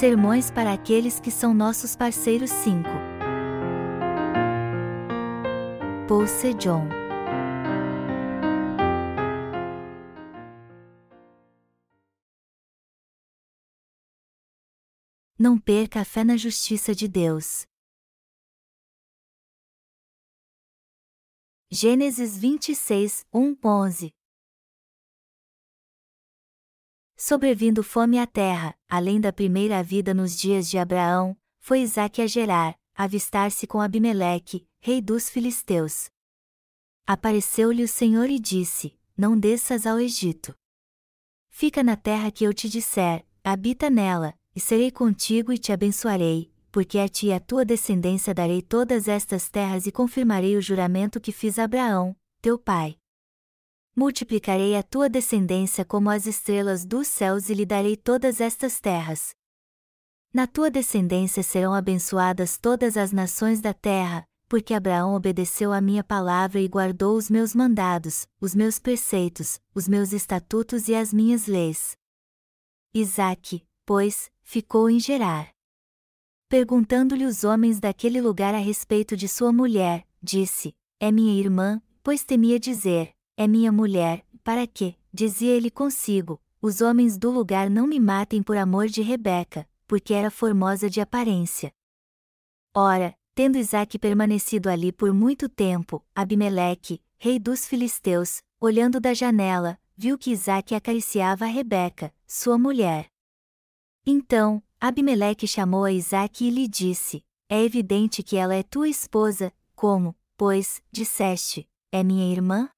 Sermões para aqueles que são nossos parceiros 5. Paul Sejong Não perca a fé na justiça de Deus. Gênesis 26, 1, 11 Sobrevindo fome à terra, além da primeira vida nos dias de Abraão, foi Isaque a Gerar, avistar-se com Abimeleque, rei dos filisteus. Apareceu-lhe o Senhor e disse: Não desças ao Egito. Fica na terra que eu te disser, habita nela, e serei contigo e te abençoarei, porque a ti e a tua descendência darei todas estas terras e confirmarei o juramento que fiz a Abraão, teu pai multiplicarei a tua descendência como as estrelas dos céus e lhe darei todas estas terras. Na tua descendência serão abençoadas todas as nações da terra, porque Abraão obedeceu à minha palavra e guardou os meus mandados, os meus preceitos, os meus estatutos e as minhas leis. Isaque, pois, ficou em Gerar. Perguntando-lhe os homens daquele lugar a respeito de sua mulher, disse: É minha irmã, pois temia dizer: é minha mulher, para que, dizia ele consigo, os homens do lugar não me matem por amor de Rebeca, porque era formosa de aparência. Ora, tendo Isaque permanecido ali por muito tempo, Abimeleque, rei dos filisteus, olhando da janela, viu que Isaque acariciava a Rebeca, sua mulher. Então, Abimeleque chamou a Isaque e lhe disse: É evidente que ela é tua esposa, como, pois, disseste, é minha irmã?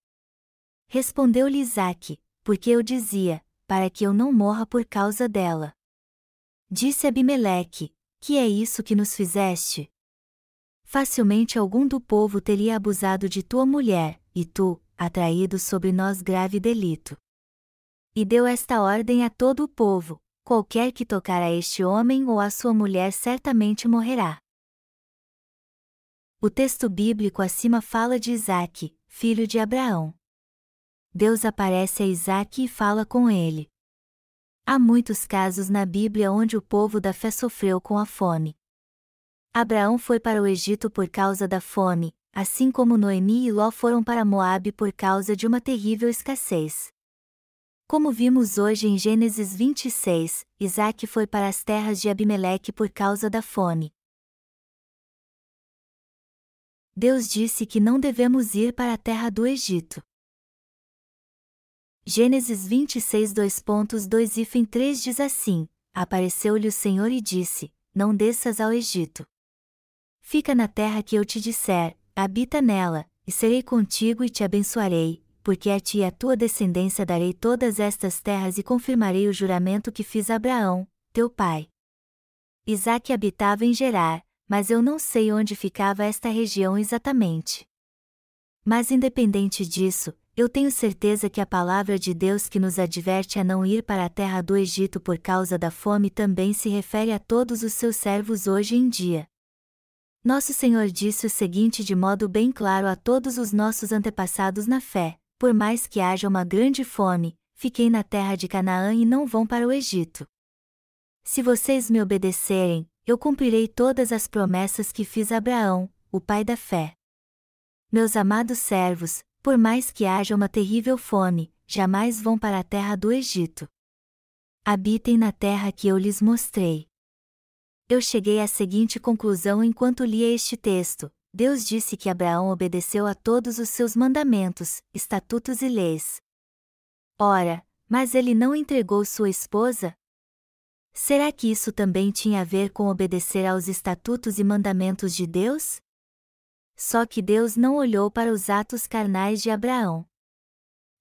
Respondeu-lhe Isaque, porque eu dizia, para que eu não morra por causa dela. Disse Abimeleque, que é isso que nos fizeste? Facilmente algum do povo teria abusado de tua mulher, e tu, atraído sobre nós grave delito. E deu esta ordem a todo o povo: qualquer que tocar a este homem ou a sua mulher certamente morrerá. O texto bíblico acima fala de Isaque, filho de Abraão. Deus aparece a Isaac e fala com ele. Há muitos casos na Bíblia onde o povo da fé sofreu com a fome. Abraão foi para o Egito por causa da fome, assim como Noemi e Ló foram para Moabe por causa de uma terrível escassez. Como vimos hoje em Gênesis 26, Isaac foi para as terras de Abimeleque por causa da fome. Deus disse que não devemos ir para a terra do Egito. Gênesis 26 2.2 e 3 diz assim: Apareceu-lhe o Senhor e disse: Não desças ao Egito. Fica na terra que eu te disser, habita nela, e serei contigo e te abençoarei, porque a ti e a tua descendência darei todas estas terras e confirmarei o juramento que fiz a Abraão, teu pai. Isaque habitava em Gerar, mas eu não sei onde ficava esta região exatamente. Mas independente disso, eu tenho certeza que a palavra de Deus que nos adverte a não ir para a terra do Egito por causa da fome também se refere a todos os seus servos hoje em dia. Nosso Senhor disse o seguinte de modo bem claro a todos os nossos antepassados na fé: por mais que haja uma grande fome, fiquei na terra de Canaã e não vão para o Egito. Se vocês me obedecerem, eu cumprirei todas as promessas que fiz a Abraão, o pai da fé. Meus amados servos, por mais que haja uma terrível fome, jamais vão para a terra do Egito. Habitem na terra que eu lhes mostrei. Eu cheguei à seguinte conclusão enquanto lia este texto: Deus disse que Abraão obedeceu a todos os seus mandamentos, estatutos e leis. Ora, mas ele não entregou sua esposa? Será que isso também tinha a ver com obedecer aos estatutos e mandamentos de Deus? Só que Deus não olhou para os atos carnais de Abraão.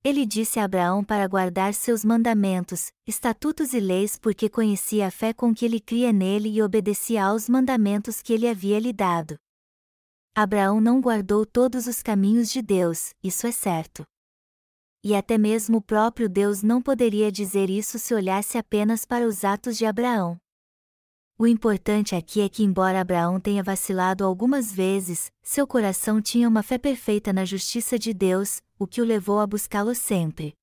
Ele disse a Abraão para guardar seus mandamentos, estatutos e leis porque conhecia a fé com que ele cria nele e obedecia aos mandamentos que ele havia lhe dado. Abraão não guardou todos os caminhos de Deus, isso é certo. E até mesmo o próprio Deus não poderia dizer isso se olhasse apenas para os atos de Abraão. O importante aqui é que, embora Abraão tenha vacilado algumas vezes, seu coração tinha uma fé perfeita na justiça de Deus, o que o levou a buscá-lo sempre.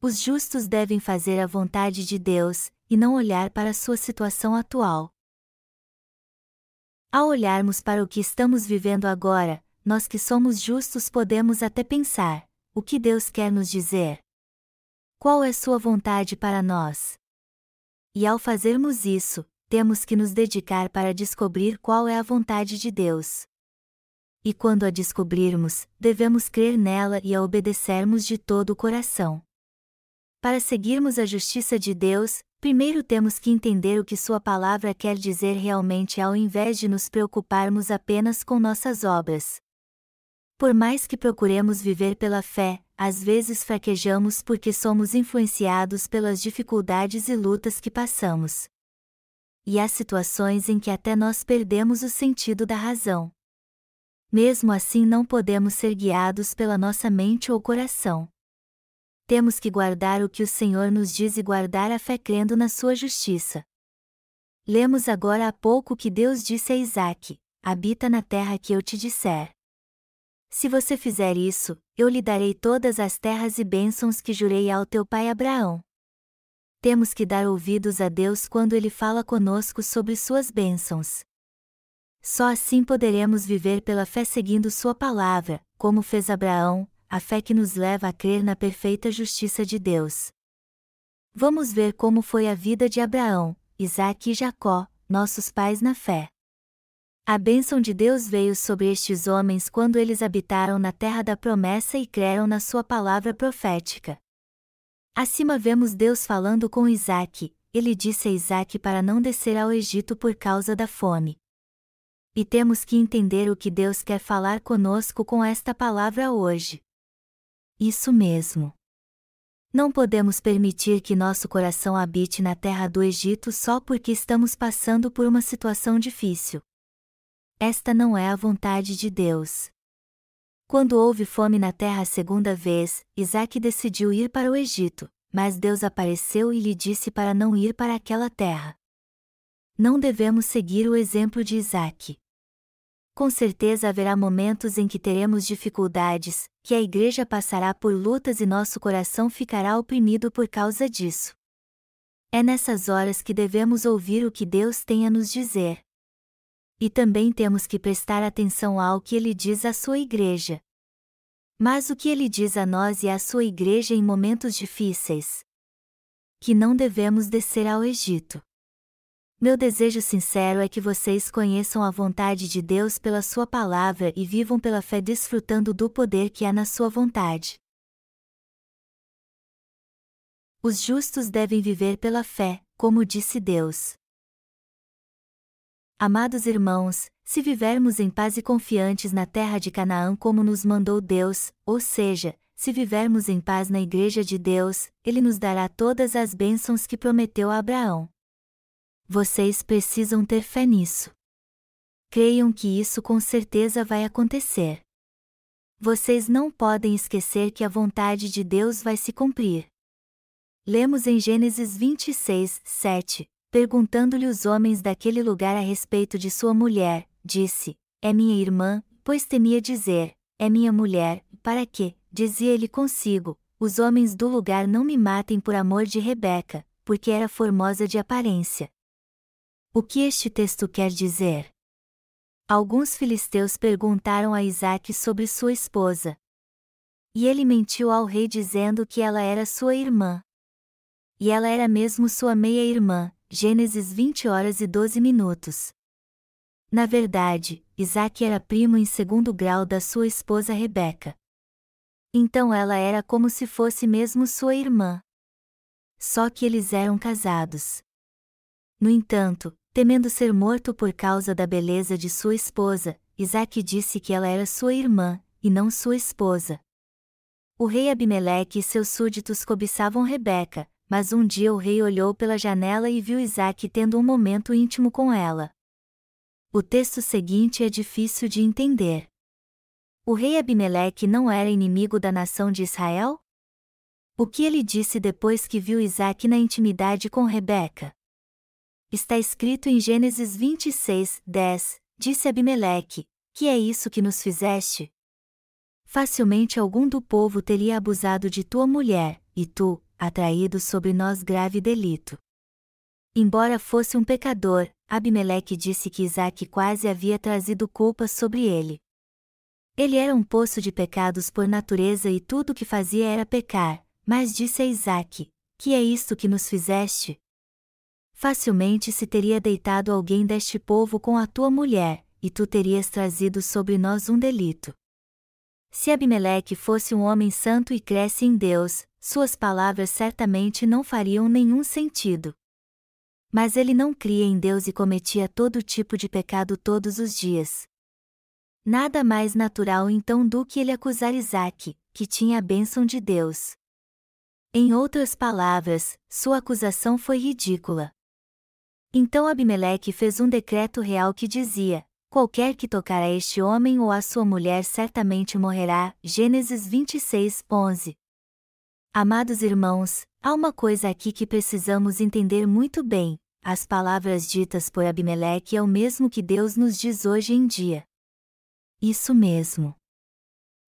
Os justos devem fazer a vontade de Deus, e não olhar para sua situação atual. Ao olharmos para o que estamos vivendo agora, nós que somos justos podemos até pensar: o que Deus quer nos dizer? Qual é Sua vontade para nós? E ao fazermos isso, temos que nos dedicar para descobrir qual é a vontade de Deus. E quando a descobrirmos, devemos crer nela e a obedecermos de todo o coração. Para seguirmos a justiça de Deus, primeiro temos que entender o que Sua palavra quer dizer realmente ao invés de nos preocuparmos apenas com nossas obras. Por mais que procuremos viver pela fé, às vezes fraquejamos porque somos influenciados pelas dificuldades e lutas que passamos. E há situações em que até nós perdemos o sentido da razão. Mesmo assim, não podemos ser guiados pela nossa mente ou coração temos que guardar o que o Senhor nos diz e guardar a fé crendo na sua justiça. Lemos agora há pouco que Deus disse a Isaac: Habita na terra que eu te disser. Se você fizer isso, eu lhe darei todas as terras e bênçãos que jurei ao teu pai Abraão. Temos que dar ouvidos a Deus quando ele fala conosco sobre suas bênçãos. Só assim poderemos viver pela fé seguindo Sua palavra, como fez Abraão, a fé que nos leva a crer na perfeita justiça de Deus. Vamos ver como foi a vida de Abraão, Isaque e Jacó, nossos pais na fé. A bênção de Deus veio sobre estes homens quando eles habitaram na terra da promessa e creram na sua palavra profética. Acima vemos Deus falando com Isaque, ele disse a Isaque para não descer ao Egito por causa da fome. E temos que entender o que Deus quer falar conosco com esta palavra hoje. Isso mesmo. Não podemos permitir que nosso coração habite na terra do Egito só porque estamos passando por uma situação difícil. Esta não é a vontade de Deus. Quando houve fome na terra a segunda vez, Isaac decidiu ir para o Egito, mas Deus apareceu e lhe disse para não ir para aquela terra. Não devemos seguir o exemplo de Isaac. Com certeza haverá momentos em que teremos dificuldades, que a igreja passará por lutas e nosso coração ficará oprimido por causa disso. É nessas horas que devemos ouvir o que Deus tem a nos dizer. E também temos que prestar atenção ao que ele diz à sua igreja. Mas o que ele diz a nós e à sua igreja em momentos difíceis? Que não devemos descer ao Egito. Meu desejo sincero é que vocês conheçam a vontade de Deus pela Sua palavra e vivam pela fé desfrutando do poder que há na Sua vontade. Os justos devem viver pela fé, como disse Deus. Amados irmãos, se vivermos em paz e confiantes na terra de Canaã como nos mandou Deus, ou seja, se vivermos em paz na Igreja de Deus, Ele nos dará todas as bênçãos que prometeu a Abraão. Vocês precisam ter fé nisso. Creiam que isso com certeza vai acontecer. Vocês não podem esquecer que a vontade de Deus vai se cumprir. Lemos em Gênesis 26, 7, perguntando-lhe os homens daquele lugar a respeito de sua mulher, disse: É minha irmã, pois temia dizer: É minha mulher, para que, dizia ele consigo, os homens do lugar não me matem por amor de Rebeca, porque era formosa de aparência. O que este texto quer dizer? Alguns filisteus perguntaram a Isaac sobre sua esposa. E ele mentiu ao rei dizendo que ela era sua irmã. E ela era mesmo sua meia-irmã, Gênesis 20 horas e 12 minutos. Na verdade, Isaac era primo em segundo grau da sua esposa Rebeca. Então ela era como se fosse mesmo sua irmã. Só que eles eram casados. No entanto, Temendo ser morto por causa da beleza de sua esposa, Isaac disse que ela era sua irmã, e não sua esposa. O rei Abimeleque e seus súditos cobiçavam Rebeca, mas um dia o rei olhou pela janela e viu Isaac tendo um momento íntimo com ela. O texto seguinte é difícil de entender. O rei Abimeleque não era inimigo da nação de Israel? O que ele disse depois que viu Isaac na intimidade com Rebeca? Está escrito em Gênesis 26, 10, disse Abimeleque: Que é isso que nos fizeste? Facilmente algum do povo teria abusado de tua mulher, e tu, atraído sobre nós grave delito. Embora fosse um pecador, Abimeleque disse que Isaac quase havia trazido culpa sobre ele. Ele era um poço de pecados por natureza e tudo o que fazia era pecar, mas disse a Isaac: Que é isto que nos fizeste? Facilmente se teria deitado alguém deste povo com a tua mulher, e tu terias trazido sobre nós um delito. Se Abimeleque fosse um homem santo e cresce em Deus, suas palavras certamente não fariam nenhum sentido. Mas ele não cria em Deus e cometia todo tipo de pecado todos os dias. Nada mais natural então do que ele acusar Isaac, que tinha a bênção de Deus. Em outras palavras, sua acusação foi ridícula. Então Abimeleque fez um decreto real que dizia: Qualquer que tocar a este homem ou a sua mulher certamente morrerá. Gênesis 26, 11. Amados irmãos, há uma coisa aqui que precisamos entender muito bem: as palavras ditas por Abimeleque é o mesmo que Deus nos diz hoje em dia. Isso mesmo.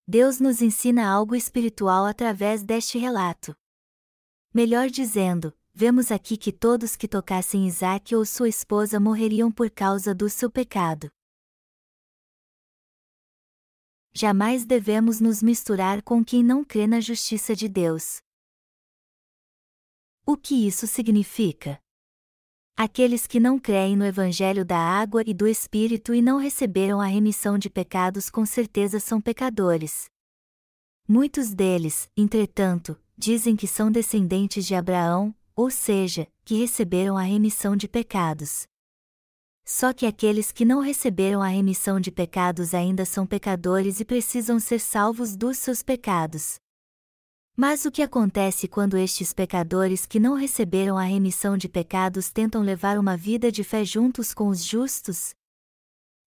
Deus nos ensina algo espiritual através deste relato. Melhor dizendo, vemos aqui que todos que tocassem Isaac ou sua esposa morreriam por causa do seu pecado. Jamais devemos nos misturar com quem não crê na justiça de Deus. O que isso significa? Aqueles que não creem no Evangelho da água e do Espírito e não receberam a remissão de pecados com certeza são pecadores. Muitos deles, entretanto, dizem que são descendentes de Abraão, ou seja, que receberam a remissão de pecados. Só que aqueles que não receberam a remissão de pecados ainda são pecadores e precisam ser salvos dos seus pecados. Mas o que acontece quando estes pecadores que não receberam a remissão de pecados tentam levar uma vida de fé juntos com os justos?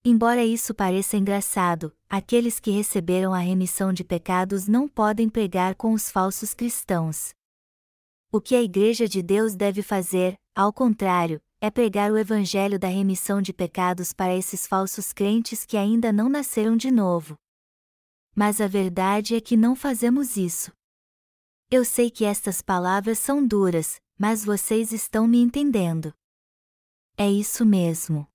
Embora isso pareça engraçado, aqueles que receberam a remissão de pecados não podem pregar com os falsos cristãos. O que a Igreja de Deus deve fazer, ao contrário, é pregar o Evangelho da remissão de pecados para esses falsos crentes que ainda não nasceram de novo. Mas a verdade é que não fazemos isso. Eu sei que estas palavras são duras, mas vocês estão me entendendo. É isso mesmo.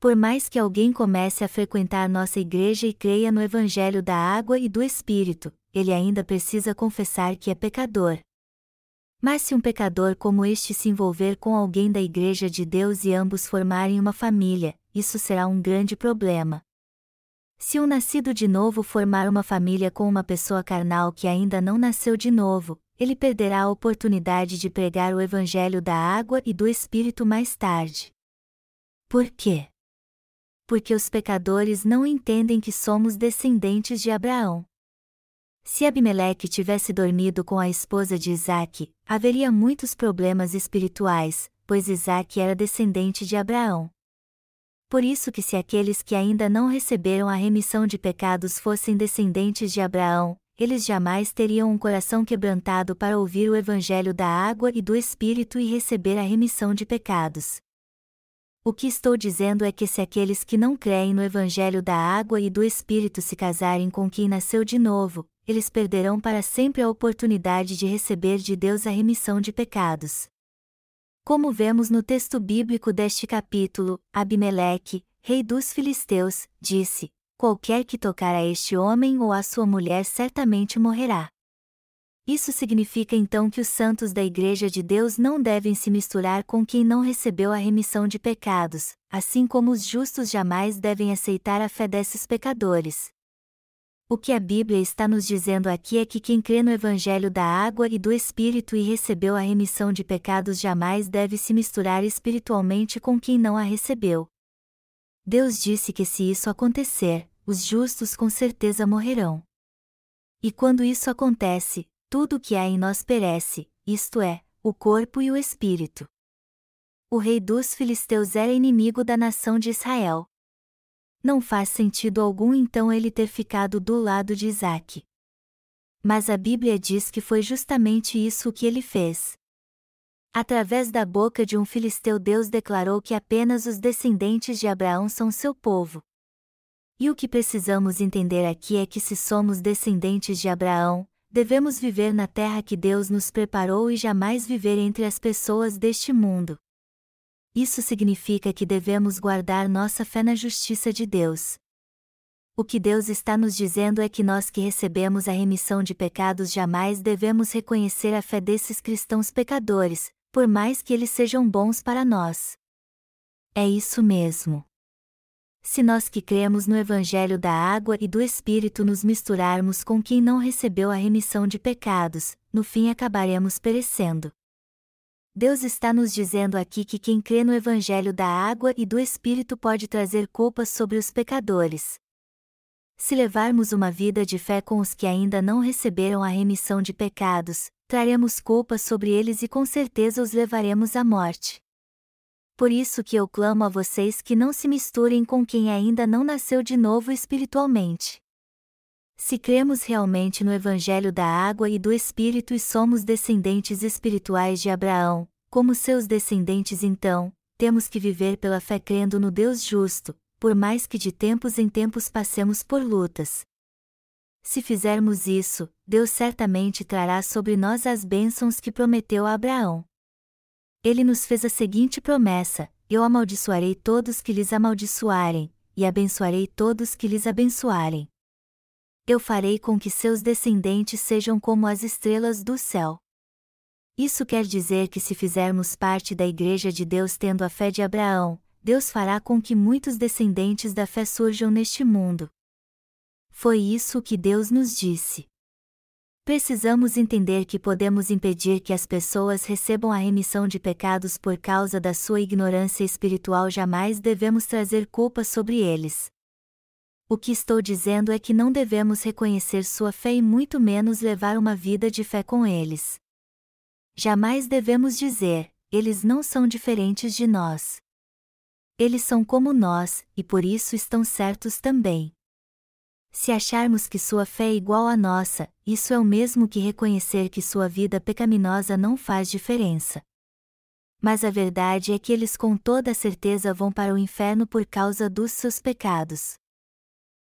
Por mais que alguém comece a frequentar nossa igreja e creia no Evangelho da água e do Espírito, ele ainda precisa confessar que é pecador. Mas se um pecador como este se envolver com alguém da Igreja de Deus e ambos formarem uma família, isso será um grande problema. Se um nascido de novo formar uma família com uma pessoa carnal que ainda não nasceu de novo, ele perderá a oportunidade de pregar o Evangelho da água e do Espírito mais tarde. Por quê? Porque os pecadores não entendem que somos descendentes de Abraão. Se Abimeleque tivesse dormido com a esposa de Isaac, haveria muitos problemas espirituais, pois Isaac era descendente de Abraão. Por isso que se aqueles que ainda não receberam a remissão de pecados fossem descendentes de Abraão, eles jamais teriam um coração quebrantado para ouvir o evangelho da água e do espírito e receber a remissão de pecados. O que estou dizendo é que se aqueles que não creem no evangelho da água e do espírito se casarem com quem nasceu de novo, eles perderão para sempre a oportunidade de receber de Deus a remissão de pecados. Como vemos no texto bíblico deste capítulo, Abimeleque, rei dos filisteus, disse: Qualquer que tocar a este homem ou a sua mulher certamente morrerá. Isso significa então que os santos da Igreja de Deus não devem se misturar com quem não recebeu a remissão de pecados, assim como os justos jamais devem aceitar a fé desses pecadores. O que a Bíblia está nos dizendo aqui é que quem crê no Evangelho da água e do Espírito e recebeu a remissão de pecados jamais deve se misturar espiritualmente com quem não a recebeu. Deus disse que se isso acontecer, os justos com certeza morrerão. E quando isso acontece, tudo que há em nós perece, isto é, o corpo e o espírito. O rei dos filisteus era inimigo da nação de Israel não faz sentido algum então ele ter ficado do lado de Isaac. Mas a Bíblia diz que foi justamente isso que ele fez. Através da boca de um filisteu Deus declarou que apenas os descendentes de Abraão são seu povo. E o que precisamos entender aqui é que se somos descendentes de Abraão, devemos viver na terra que Deus nos preparou e jamais viver entre as pessoas deste mundo. Isso significa que devemos guardar nossa fé na justiça de Deus. O que Deus está nos dizendo é que nós que recebemos a remissão de pecados jamais devemos reconhecer a fé desses cristãos pecadores, por mais que eles sejam bons para nós. É isso mesmo. Se nós que cremos no Evangelho da água e do Espírito nos misturarmos com quem não recebeu a remissão de pecados, no fim acabaremos perecendo. Deus está nos dizendo aqui que quem crê no Evangelho da água e do Espírito pode trazer culpas sobre os pecadores. Se levarmos uma vida de fé com os que ainda não receberam a remissão de pecados, traremos culpas sobre eles e com certeza os levaremos à morte. Por isso que eu clamo a vocês que não se misturem com quem ainda não nasceu de novo espiritualmente. Se cremos realmente no Evangelho da água e do Espírito e somos descendentes espirituais de Abraão, como seus descendentes então, temos que viver pela fé crendo no Deus justo, por mais que de tempos em tempos passemos por lutas. Se fizermos isso, Deus certamente trará sobre nós as bênçãos que prometeu a Abraão. Ele nos fez a seguinte promessa: Eu amaldiçoarei todos que lhes amaldiçoarem, e abençoarei todos que lhes abençoarem eu farei com que seus descendentes sejam como as estrelas do céu. Isso quer dizer que se fizermos parte da Igreja de Deus tendo a fé de Abraão, Deus fará com que muitos descendentes da fé surjam neste mundo. Foi isso que Deus nos disse. Precisamos entender que podemos impedir que as pessoas recebam a remissão de pecados por causa da sua ignorância espiritual, jamais devemos trazer culpa sobre eles. O que estou dizendo é que não devemos reconhecer sua fé e muito menos levar uma vida de fé com eles. Jamais devemos dizer, eles não são diferentes de nós. Eles são como nós, e por isso estão certos também. Se acharmos que sua fé é igual à nossa, isso é o mesmo que reconhecer que sua vida pecaminosa não faz diferença. Mas a verdade é que eles com toda certeza vão para o inferno por causa dos seus pecados.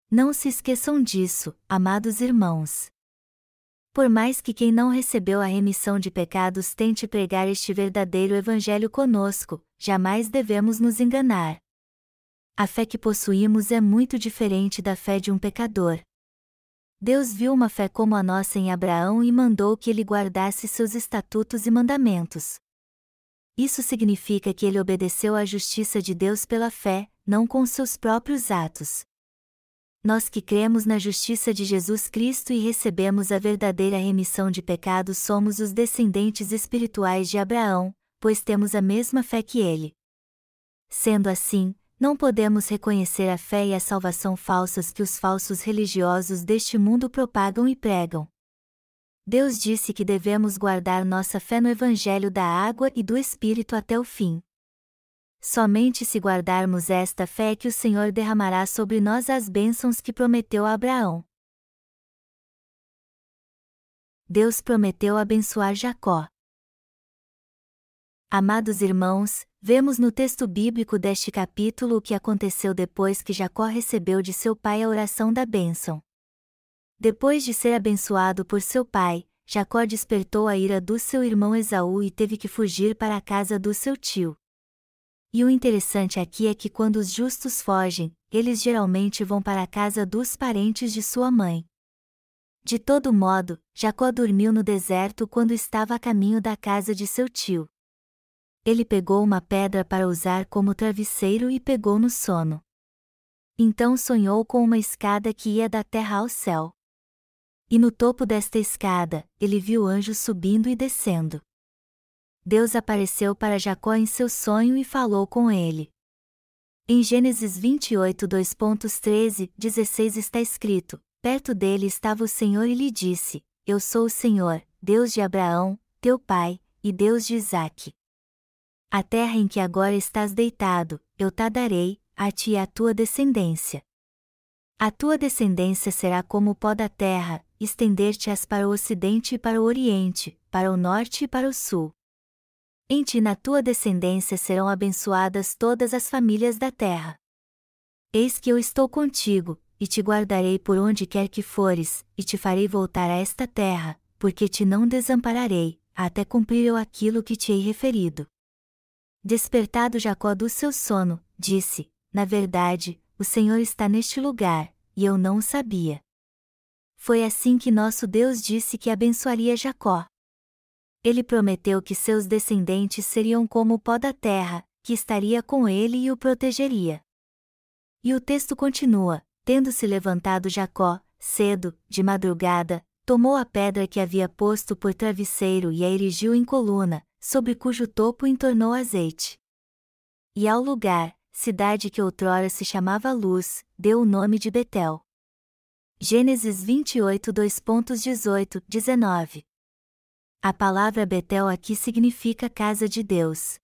Não se esqueçam disso, amados irmãos. Por mais que quem não recebeu a remissão de pecados tente pregar este verdadeiro Evangelho conosco, jamais devemos nos enganar. A fé que possuímos é muito diferente da fé de um pecador. Deus viu uma fé como a nossa em Abraão e mandou que ele guardasse seus estatutos e mandamentos. Isso significa que ele obedeceu à justiça de Deus pela fé, não com seus próprios atos. Nós que cremos na justiça de Jesus Cristo e recebemos a verdadeira remissão de pecados somos os descendentes espirituais de Abraão, pois temos a mesma fé que ele. Sendo assim, não podemos reconhecer a fé e a salvação falsas que os falsos religiosos deste mundo propagam e pregam. Deus disse que devemos guardar nossa fé no Evangelho da água e do Espírito até o fim. Somente se guardarmos esta fé que o Senhor derramará sobre nós as bênçãos que prometeu a Abraão. Deus prometeu abençoar Jacó. Amados irmãos, vemos no texto bíblico deste capítulo o que aconteceu depois que Jacó recebeu de seu pai a oração da bênção. Depois de ser abençoado por seu pai, Jacó despertou a ira do seu irmão Esaú e teve que fugir para a casa do seu tio. E o interessante aqui é que quando os justos fogem, eles geralmente vão para a casa dos parentes de sua mãe. De todo modo, Jacó dormiu no deserto quando estava a caminho da casa de seu tio. Ele pegou uma pedra para usar como travesseiro e pegou no sono. Então sonhou com uma escada que ia da terra ao céu. E no topo desta escada, ele viu anjos subindo e descendo. Deus apareceu para Jacó em seu sonho e falou com ele. Em Gênesis 28, 2.13, 16 está escrito: Perto dele estava o Senhor e lhe disse: Eu sou o Senhor, Deus de Abraão, teu pai, e Deus de Isaque. A terra em que agora estás deitado, eu te darei, a ti e à tua descendência. A tua descendência será como o pó da terra, estender-te-ás para o ocidente e para o oriente, para o norte e para o sul. Em ti na tua descendência serão abençoadas todas as famílias da terra. Eis que eu estou contigo, e te guardarei por onde quer que fores, e te farei voltar a esta terra, porque te não desampararei, até cumprir eu aquilo que te hei referido. Despertado Jacó do seu sono, disse: Na verdade, o Senhor está neste lugar, e eu não o sabia. Foi assim que nosso Deus disse que abençoaria Jacó. Ele prometeu que seus descendentes seriam como o pó da terra, que estaria com ele e o protegeria. E o texto continua: Tendo-se levantado Jacó, cedo, de madrugada, tomou a pedra que havia posto por travesseiro e a erigiu em coluna, sobre cujo topo entornou azeite. E ao lugar, cidade que outrora se chamava Luz, deu o nome de Betel. Gênesis 28 2.18, 19 A palavra Betel aqui significa casa de Deus.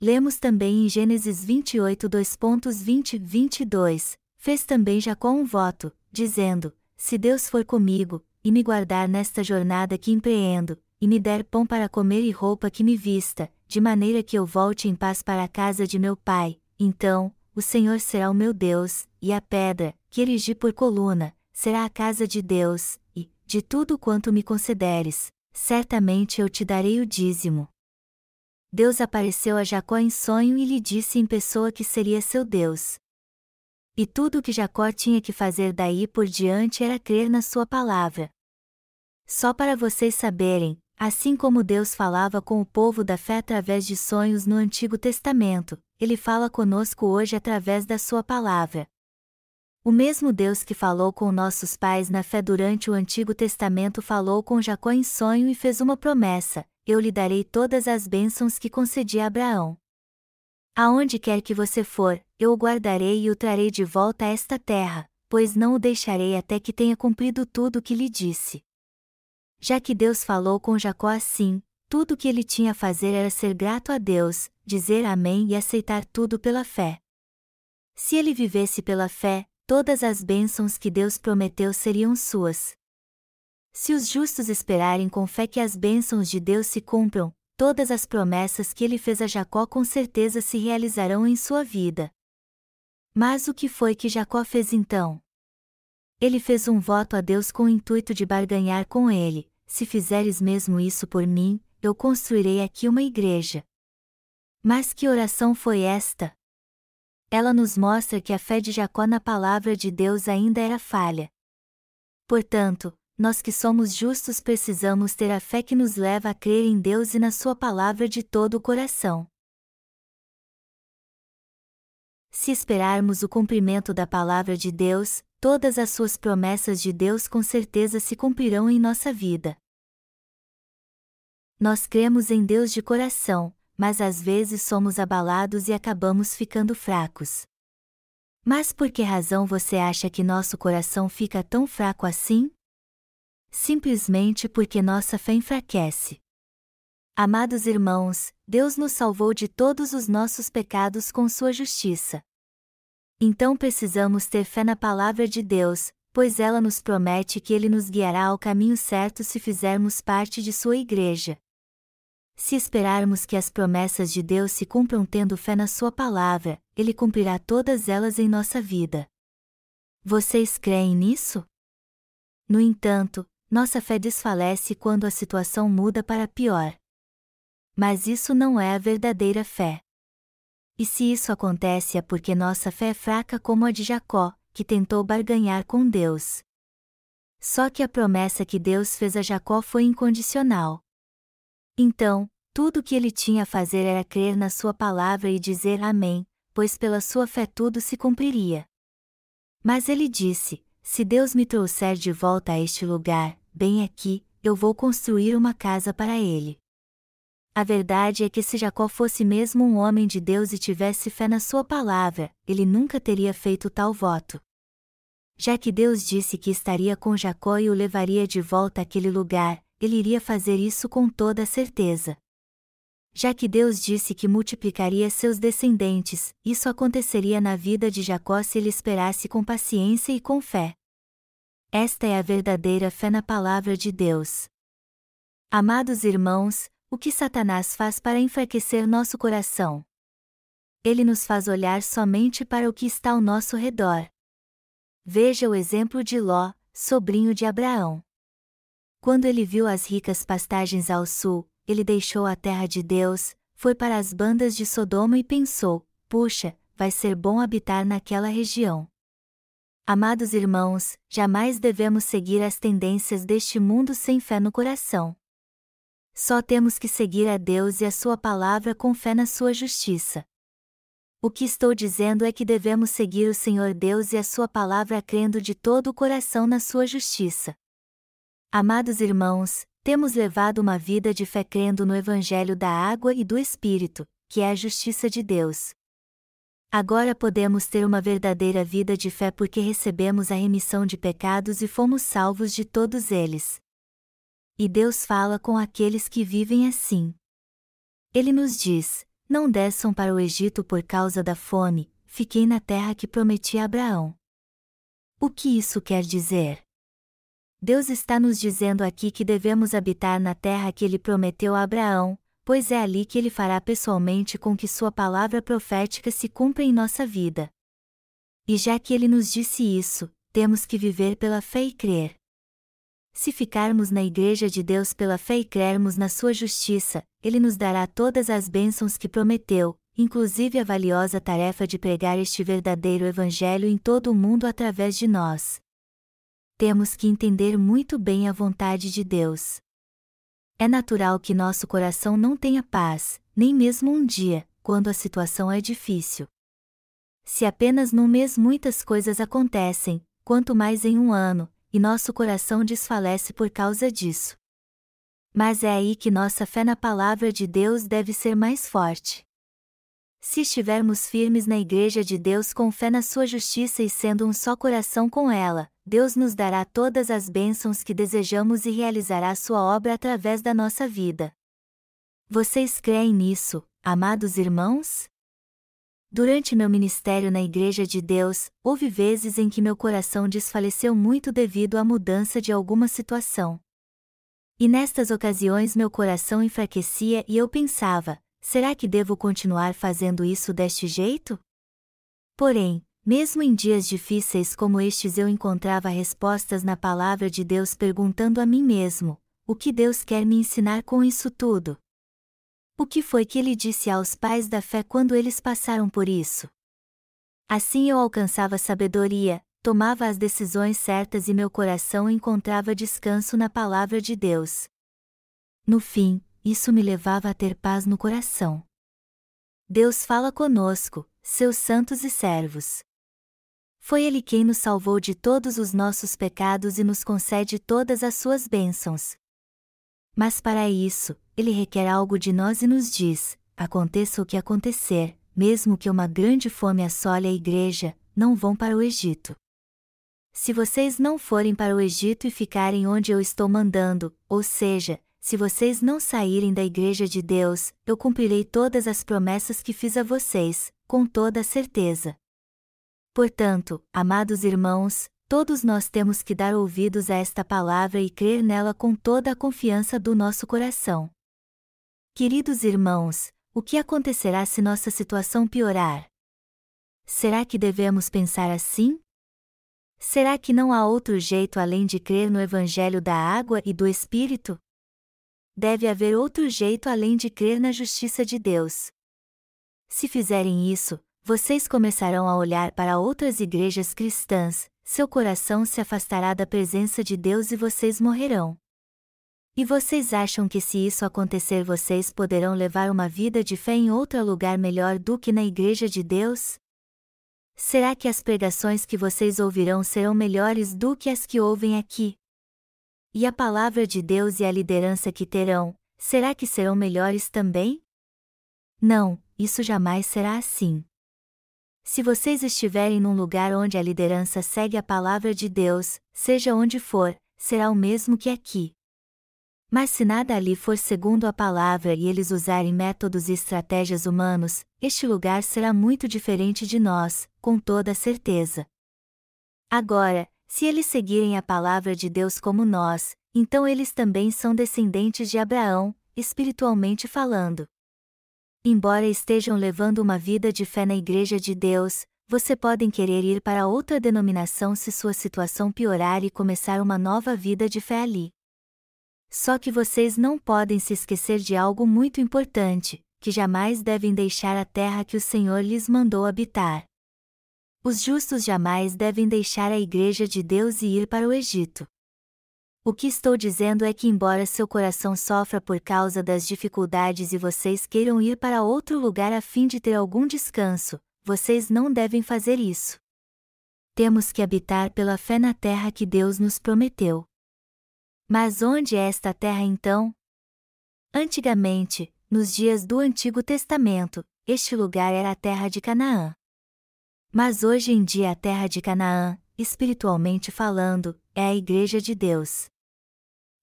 Lemos também em Gênesis 28 2.20, 22, fez também Jacó um voto, dizendo, Se Deus for comigo, e me guardar nesta jornada que empreendo, e me der pão para comer e roupa que me vista, de maneira que eu volte em paz para a casa de meu pai, então, o Senhor será o meu Deus, e a pedra, que erigi por coluna, será a casa de Deus, e, de tudo quanto me concederes, certamente eu te darei o dízimo. Deus apareceu a Jacó em sonho e lhe disse em pessoa que seria seu Deus. E tudo o que Jacó tinha que fazer daí por diante era crer na sua palavra. Só para vocês saberem, assim como Deus falava com o povo da fé através de sonhos no Antigo Testamento, ele fala conosco hoje através da sua palavra. O mesmo Deus que falou com nossos pais na fé durante o Antigo Testamento falou com Jacó em sonho e fez uma promessa: Eu lhe darei todas as bênçãos que concedi a Abraão. Aonde quer que você for, eu o guardarei e o trarei de volta a esta terra, pois não o deixarei até que tenha cumprido tudo o que lhe disse. Já que Deus falou com Jacó assim, tudo o que ele tinha a fazer era ser grato a Deus, dizer Amém e aceitar tudo pela fé. Se ele vivesse pela fé, todas as bênçãos que Deus prometeu seriam suas. Se os justos esperarem com fé que as bênçãos de Deus se cumpram, todas as promessas que ele fez a Jacó com certeza se realizarão em sua vida. Mas o que foi que Jacó fez então? Ele fez um voto a Deus com o intuito de barganhar com ele: se fizeres mesmo isso por mim, eu construirei aqui uma igreja. Mas que oração foi esta? Ela nos mostra que a fé de Jacó na palavra de Deus ainda era falha. Portanto, nós que somos justos precisamos ter a fé que nos leva a crer em Deus e na Sua palavra de todo o coração. Se esperarmos o cumprimento da palavra de Deus, todas as suas promessas de Deus com certeza se cumprirão em nossa vida. Nós cremos em Deus de coração, mas às vezes somos abalados e acabamos ficando fracos. Mas por que razão você acha que nosso coração fica tão fraco assim? simplesmente porque nossa fé enfraquece. Amados irmãos, Deus nos salvou de todos os nossos pecados com sua justiça. Então precisamos ter fé na palavra de Deus, pois ela nos promete que Ele nos guiará ao caminho certo se fizermos parte de sua igreja. Se esperarmos que as promessas de Deus se cumpram tendo fé na Sua palavra, Ele cumprirá todas elas em nossa vida. Vocês creem nisso? No entanto, nossa fé desfalece quando a situação muda para pior. Mas isso não é a verdadeira fé. E se isso acontece é porque nossa fé é fraca como a de Jacó, que tentou barganhar com Deus. Só que a promessa que Deus fez a Jacó foi incondicional. Então, tudo o que ele tinha a fazer era crer na sua palavra e dizer Amém, pois pela sua fé tudo se cumpriria. Mas ele disse: Se Deus me trouxer de volta a este lugar, bem aqui, eu vou construir uma casa para ele. A verdade é que se Jacó fosse mesmo um homem de Deus e tivesse fé na sua palavra, ele nunca teria feito tal voto. Já que Deus disse que estaria com Jacó e o levaria de volta àquele lugar, ele iria fazer isso com toda certeza. Já que Deus disse que multiplicaria seus descendentes, isso aconteceria na vida de Jacó se ele esperasse com paciência e com fé. Esta é a verdadeira fé na palavra de Deus. Amados irmãos, o que Satanás faz para enfraquecer nosso coração? Ele nos faz olhar somente para o que está ao nosso redor. Veja o exemplo de Ló, sobrinho de Abraão. quando ele viu as ricas pastagens ao sul, ele deixou a terra de Deus, foi para as bandas de Sodoma e pensou: puxa, vai ser bom habitar naquela região. Amados irmãos, jamais devemos seguir as tendências deste mundo sem fé no coração. Só temos que seguir a Deus e a Sua palavra com fé na Sua justiça. O que estou dizendo é que devemos seguir o Senhor Deus e a Sua palavra crendo de todo o coração na Sua justiça. Amados irmãos, temos levado uma vida de fé crendo no Evangelho da água e do Espírito, que é a justiça de Deus. Agora podemos ter uma verdadeira vida de fé porque recebemos a remissão de pecados e fomos salvos de todos eles. E Deus fala com aqueles que vivem assim. Ele nos diz: Não desçam para o Egito por causa da fome, fiquei na terra que prometi a Abraão. O que isso quer dizer? Deus está nos dizendo aqui que devemos habitar na terra que ele prometeu a Abraão, pois é ali que ele fará pessoalmente com que sua palavra profética se cumpra em nossa vida. E já que ele nos disse isso, temos que viver pela fé e crer. Se ficarmos na Igreja de Deus pela fé e crermos na Sua justiça, Ele nos dará todas as bênçãos que prometeu, inclusive a valiosa tarefa de pregar este verdadeiro Evangelho em todo o mundo através de nós. Temos que entender muito bem a vontade de Deus. É natural que nosso coração não tenha paz, nem mesmo um dia, quando a situação é difícil. Se apenas num mês muitas coisas acontecem, quanto mais em um ano, e nosso coração desfalece por causa disso. Mas é aí que nossa fé na palavra de Deus deve ser mais forte. Se estivermos firmes na Igreja de Deus com fé na Sua justiça e sendo um só coração com ela, Deus nos dará todas as bênçãos que desejamos e realizará sua obra através da nossa vida. Vocês creem nisso, amados irmãos? Durante meu ministério na Igreja de Deus, houve vezes em que meu coração desfaleceu muito devido à mudança de alguma situação. E nestas ocasiões meu coração enfraquecia e eu pensava: será que devo continuar fazendo isso deste jeito? Porém, mesmo em dias difíceis como estes, eu encontrava respostas na palavra de Deus perguntando a mim mesmo: o que Deus quer me ensinar com isso tudo? O que foi que ele disse aos pais da fé quando eles passaram por isso? Assim eu alcançava sabedoria, tomava as decisões certas e meu coração encontrava descanso na palavra de Deus. No fim, isso me levava a ter paz no coração. Deus fala conosco, seus santos e servos. Foi Ele quem nos salvou de todos os nossos pecados e nos concede todas as suas bênçãos. Mas para isso, Ele requer algo de nós e nos diz: aconteça o que acontecer, mesmo que uma grande fome assole a igreja, não vão para o Egito. Se vocês não forem para o Egito e ficarem onde eu estou mandando, ou seja, se vocês não saírem da igreja de Deus, eu cumprirei todas as promessas que fiz a vocês, com toda certeza. Portanto, amados irmãos, todos nós temos que dar ouvidos a esta palavra e crer nela com toda a confiança do nosso coração. Queridos irmãos, o que acontecerá se nossa situação piorar? Será que devemos pensar assim? Será que não há outro jeito além de crer no Evangelho da água e do Espírito? Deve haver outro jeito além de crer na justiça de Deus. Se fizerem isso, vocês começarão a olhar para outras igrejas cristãs, seu coração se afastará da presença de Deus e vocês morrerão. E vocês acham que se isso acontecer vocês poderão levar uma vida de fé em outro lugar melhor do que na igreja de Deus? Será que as pregações que vocês ouvirão serão melhores do que as que ouvem aqui? E a palavra de Deus e a liderança que terão, será que serão melhores também? Não, isso jamais será assim. Se vocês estiverem num lugar onde a liderança segue a palavra de Deus, seja onde for, será o mesmo que aqui. Mas se nada ali for segundo a palavra e eles usarem métodos e estratégias humanos, este lugar será muito diferente de nós, com toda certeza. Agora, se eles seguirem a palavra de Deus como nós, então eles também são descendentes de Abraão, espiritualmente falando. Embora estejam levando uma vida de fé na Igreja de Deus, você podem querer ir para outra denominação se sua situação piorar e começar uma nova vida de fé ali. Só que vocês não podem se esquecer de algo muito importante, que jamais devem deixar a terra que o Senhor lhes mandou habitar. Os justos jamais devem deixar a Igreja de Deus e ir para o Egito. O que estou dizendo é que, embora seu coração sofra por causa das dificuldades e vocês queiram ir para outro lugar a fim de ter algum descanso, vocês não devem fazer isso. Temos que habitar pela fé na terra que Deus nos prometeu. Mas onde é esta terra então? Antigamente, nos dias do Antigo Testamento, este lugar era a terra de Canaã. Mas hoje em dia a terra de Canaã, espiritualmente falando, é a Igreja de Deus.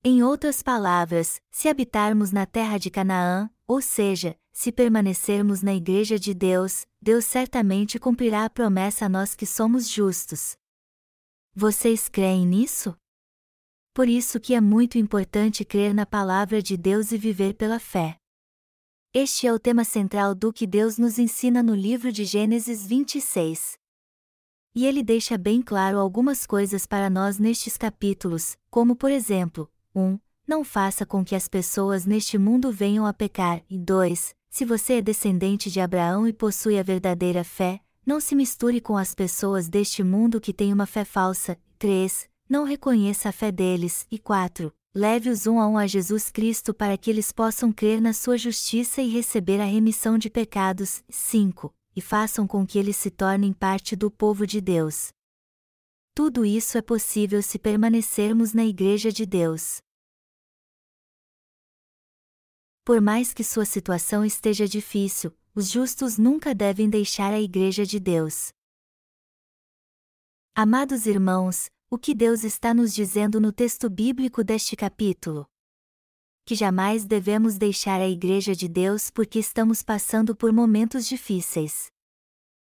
Em outras palavras, se habitarmos na terra de Canaã, ou seja, se permanecermos na Igreja de Deus, Deus certamente cumprirá a promessa a nós que somos justos. Vocês creem nisso? Por isso que é muito importante crer na palavra de Deus e viver pela fé. Este é o tema central do que Deus nos ensina no livro de Gênesis 26. E ele deixa bem claro algumas coisas para nós nestes capítulos, como por exemplo, 1. Não faça com que as pessoas neste mundo venham a pecar, e 2. Se você é descendente de Abraão e possui a verdadeira fé, não se misture com as pessoas deste mundo que têm uma fé falsa. 3 não reconheça a fé deles, e 4. Leve-os um a um a Jesus Cristo para que eles possam crer na sua justiça e receber a remissão de pecados. 5. E façam com que eles se tornem parte do povo de Deus. Tudo isso é possível se permanecermos na Igreja de Deus. Por mais que sua situação esteja difícil, os justos nunca devem deixar a Igreja de Deus. Amados irmãos, o que Deus está nos dizendo no texto bíblico deste capítulo? Que jamais devemos deixar a Igreja de Deus porque estamos passando por momentos difíceis.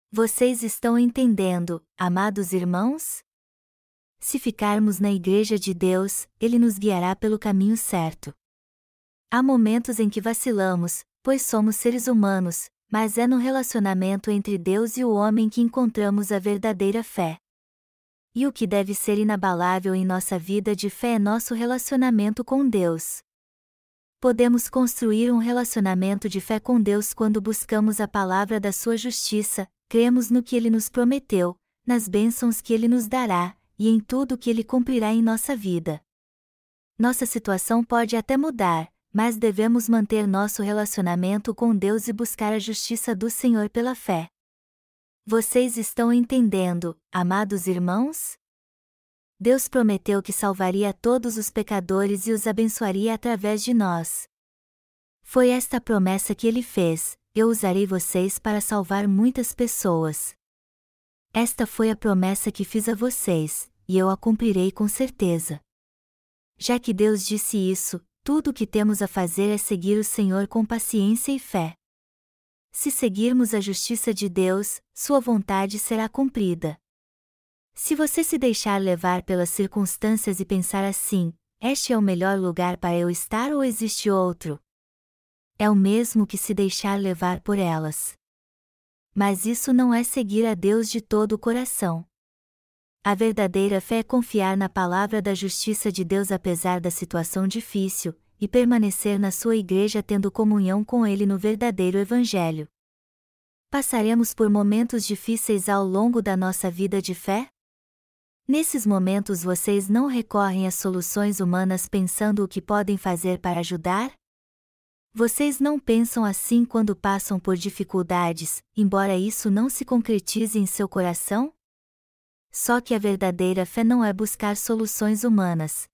Vocês estão entendendo, amados irmãos? Se ficarmos na Igreja de Deus, Ele nos guiará pelo caminho certo. Há momentos em que vacilamos, pois somos seres humanos, mas é no relacionamento entre Deus e o homem que encontramos a verdadeira fé. E o que deve ser inabalável em nossa vida de fé é nosso relacionamento com Deus. Podemos construir um relacionamento de fé com Deus quando buscamos a palavra da Sua justiça, cremos no que Ele nos prometeu, nas bênçãos que Ele nos dará, e em tudo que Ele cumprirá em nossa vida. Nossa situação pode até mudar, mas devemos manter nosso relacionamento com Deus e buscar a justiça do Senhor pela fé. Vocês estão entendendo, amados irmãos? Deus prometeu que salvaria todos os pecadores e os abençoaria através de nós. Foi esta promessa que ele fez: eu usarei vocês para salvar muitas pessoas. Esta foi a promessa que fiz a vocês, e eu a cumprirei com certeza. Já que Deus disse isso, tudo o que temos a fazer é seguir o Senhor com paciência e fé. Se seguirmos a justiça de Deus, Sua vontade será cumprida. Se você se deixar levar pelas circunstâncias e pensar assim, este é o melhor lugar para eu estar ou existe outro? É o mesmo que se deixar levar por elas. Mas isso não é seguir a Deus de todo o coração. A verdadeira fé é confiar na palavra da justiça de Deus apesar da situação difícil, e permanecer na sua igreja tendo comunhão com Ele no verdadeiro Evangelho. Passaremos por momentos difíceis ao longo da nossa vida de fé? Nesses momentos vocês não recorrem às soluções humanas pensando o que podem fazer para ajudar? Vocês não pensam assim quando passam por dificuldades, embora isso não se concretize em seu coração? Só que a verdadeira fé não é buscar soluções humanas,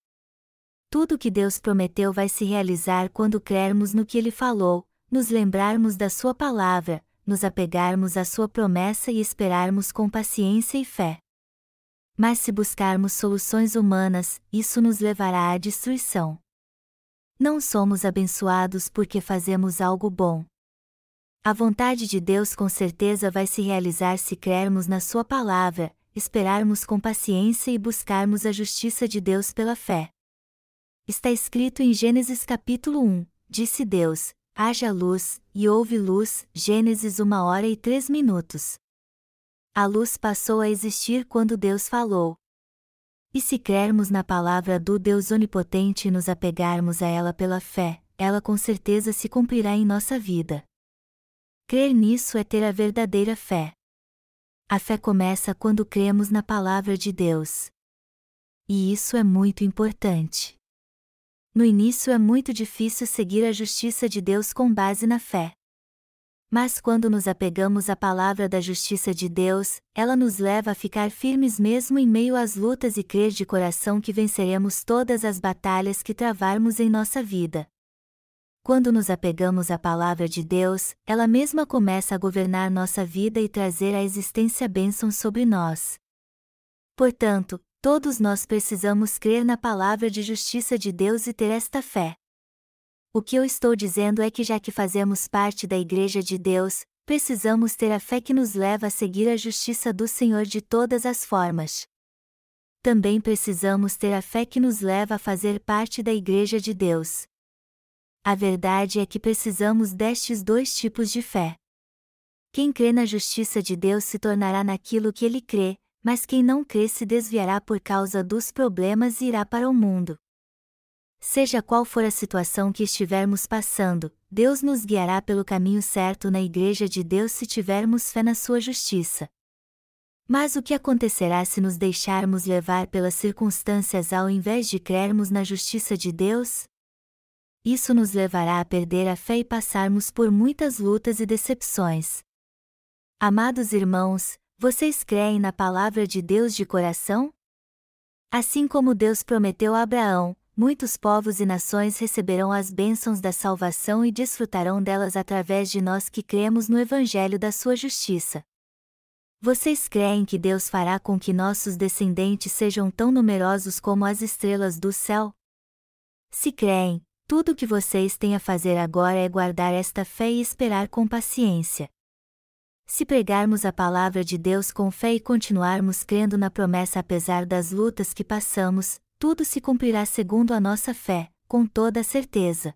tudo que Deus prometeu vai se realizar quando crermos no que Ele falou, nos lembrarmos da Sua palavra, nos apegarmos à Sua promessa e esperarmos com paciência e fé. Mas se buscarmos soluções humanas, isso nos levará à destruição. Não somos abençoados porque fazemos algo bom. A vontade de Deus com certeza vai se realizar se crermos na Sua palavra, esperarmos com paciência e buscarmos a justiça de Deus pela fé. Está escrito em Gênesis capítulo 1: Disse Deus: haja luz, e houve luz. Gênesis 1 hora e 3 minutos. A luz passou a existir quando Deus falou. E se crermos na palavra do Deus Onipotente e nos apegarmos a ela pela fé, ela com certeza se cumprirá em nossa vida. Crer nisso é ter a verdadeira fé. A fé começa quando cremos na palavra de Deus. E isso é muito importante. No início é muito difícil seguir a justiça de Deus com base na fé. Mas quando nos apegamos à palavra da justiça de Deus, ela nos leva a ficar firmes mesmo em meio às lutas e crer de coração que venceremos todas as batalhas que travarmos em nossa vida. Quando nos apegamos à palavra de Deus, ela mesma começa a governar nossa vida e trazer à existência bênçãos sobre nós. Portanto, todos nós precisamos crer na palavra de justiça de Deus e ter esta fé. O que eu estou dizendo é que já que fazemos parte da Igreja de Deus, precisamos ter a fé que nos leva a seguir a justiça do Senhor de todas as formas. Também precisamos ter a fé que nos leva a fazer parte da Igreja de Deus. A verdade é que precisamos destes dois tipos de fé. Quem crê na justiça de Deus se tornará naquilo que ele crê, mas quem não crê se desviará por causa dos problemas e irá para o mundo. Seja qual for a situação que estivermos passando, Deus nos guiará pelo caminho certo na Igreja de Deus se tivermos fé na Sua justiça. Mas o que acontecerá se nos deixarmos levar pelas circunstâncias ao invés de crermos na justiça de Deus? Isso nos levará a perder a fé e passarmos por muitas lutas e decepções. Amados irmãos, vocês creem na palavra de Deus de coração? Assim como Deus prometeu a Abraão, muitos povos e nações receberão as bênçãos da salvação e desfrutarão delas através de nós que cremos no Evangelho da Sua justiça. Vocês creem que Deus fará com que nossos descendentes sejam tão numerosos como as estrelas do céu? Se creem, tudo o que vocês têm a fazer agora é guardar esta fé e esperar com paciência. Se pregarmos a palavra de Deus com fé e continuarmos crendo na promessa apesar das lutas que passamos, tudo se cumprirá segundo a nossa fé, com toda a certeza.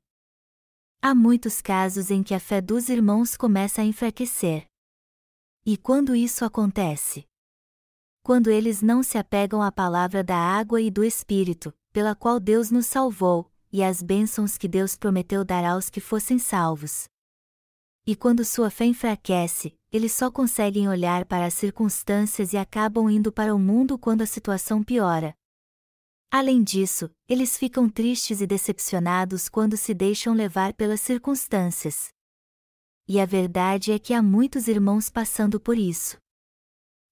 Há muitos casos em que a fé dos irmãos começa a enfraquecer. E quando isso acontece? Quando eles não se apegam à palavra da água e do Espírito, pela qual Deus nos salvou, e às bênçãos que Deus prometeu dar aos que fossem salvos. E quando sua fé enfraquece, eles só conseguem olhar para as circunstâncias e acabam indo para o mundo quando a situação piora, Além disso, eles ficam tristes e decepcionados quando se deixam levar pelas circunstâncias. E a verdade é que há muitos irmãos passando por isso.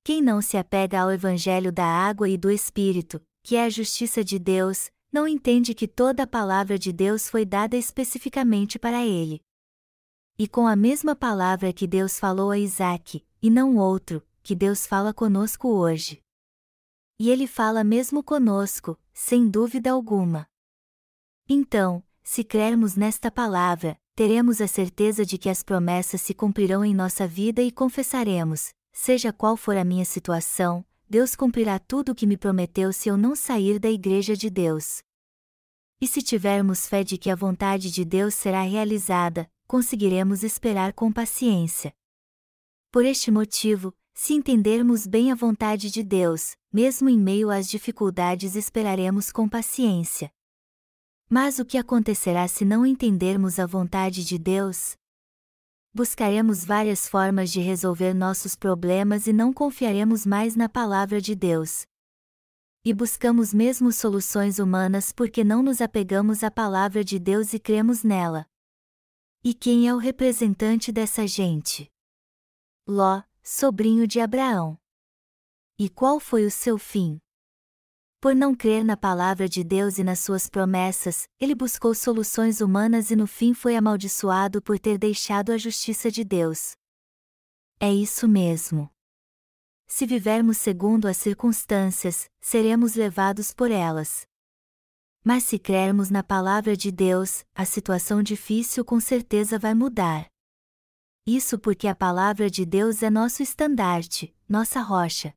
Quem não se apega ao Evangelho da água e do Espírito, que é a justiça de Deus, não entende que toda a palavra de Deus foi dada especificamente para ele. E com a mesma palavra que Deus falou a Isaac, e não outro, que Deus fala conosco hoje. E ele fala mesmo conosco, sem dúvida alguma. Então, se crermos nesta palavra, teremos a certeza de que as promessas se cumprirão em nossa vida e confessaremos: seja qual for a minha situação, Deus cumprirá tudo o que me prometeu se eu não sair da Igreja de Deus. E se tivermos fé de que a vontade de Deus será realizada, conseguiremos esperar com paciência. Por este motivo, se entendermos bem a vontade de Deus, mesmo em meio às dificuldades esperaremos com paciência. Mas o que acontecerá se não entendermos a vontade de Deus? Buscaremos várias formas de resolver nossos problemas e não confiaremos mais na palavra de Deus. E buscamos mesmo soluções humanas porque não nos apegamos à palavra de Deus e cremos nela. E quem é o representante dessa gente? Ló, sobrinho de Abraão. E qual foi o seu fim? Por não crer na palavra de Deus e nas suas promessas, ele buscou soluções humanas e no fim foi amaldiçoado por ter deixado a justiça de Deus. É isso mesmo. Se vivermos segundo as circunstâncias, seremos levados por elas. Mas se crermos na palavra de Deus, a situação difícil com certeza vai mudar. Isso porque a palavra de Deus é nosso estandarte, nossa rocha.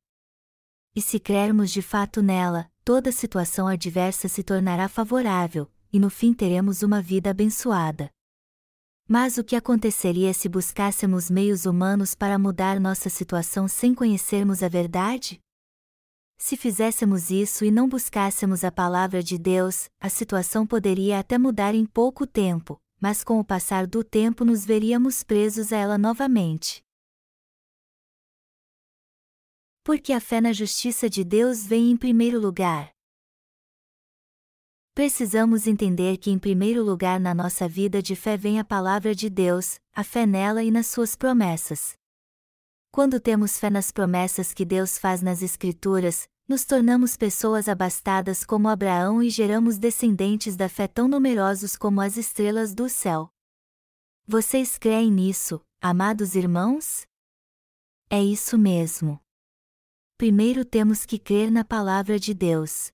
E se crermos de fato nela, toda situação adversa se tornará favorável, e no fim teremos uma vida abençoada. Mas o que aconteceria se buscássemos meios humanos para mudar nossa situação sem conhecermos a verdade? Se fizéssemos isso e não buscássemos a palavra de Deus, a situação poderia até mudar em pouco tempo, mas com o passar do tempo nos veríamos presos a ela novamente. Porque a fé na justiça de Deus vem em primeiro lugar. Precisamos entender que, em primeiro lugar, na nossa vida de fé vem a palavra de Deus, a fé nela e nas suas promessas. Quando temos fé nas promessas que Deus faz nas Escrituras, nos tornamos pessoas abastadas como Abraão e geramos descendentes da fé tão numerosos como as estrelas do céu. Vocês creem nisso, amados irmãos? É isso mesmo. Primeiro temos que crer na palavra de Deus.